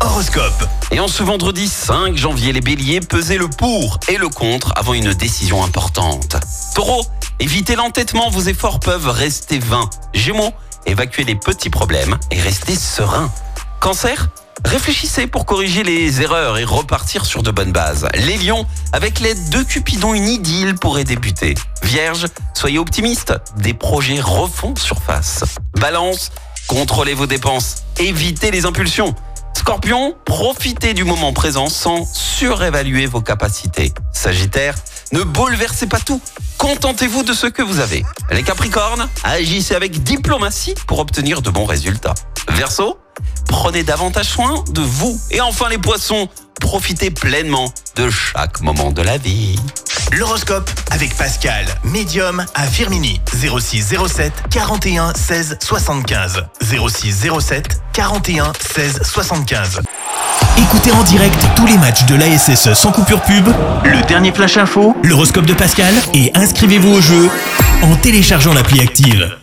Horoscope. Et en ce vendredi 5 janvier, les béliers pesaient le pour et le contre avant une décision importante. Taureau, évitez l'entêtement, vos efforts peuvent rester vains. Gémeaux, évacuez les petits problèmes et restez serein. Cancer, réfléchissez pour corriger les erreurs et repartir sur de bonnes bases. Les lions, avec l'aide de Cupidon, une idylle pourrait débuter. Vierge, soyez optimiste, des projets refont surface. Balance, contrôlez vos dépenses, évitez les impulsions. Scorpion, profitez du moment présent sans surévaluer vos capacités. Sagittaire, ne bouleversez pas tout. Contentez-vous de ce que vous avez. Les Capricornes, agissez avec diplomatie pour obtenir de bons résultats. Verseau, prenez davantage soin de vous. Et enfin les poissons, profitez pleinement de chaque moment de la vie. L'horoscope avec Pascal, médium à Firmini. 06 07 41 16 75. 06 07 41 16 75. Écoutez en direct tous les matchs de l'ASSE sans coupure pub, le dernier flash info, l'horoscope de Pascal et inscrivez-vous au jeu en téléchargeant l'appli active.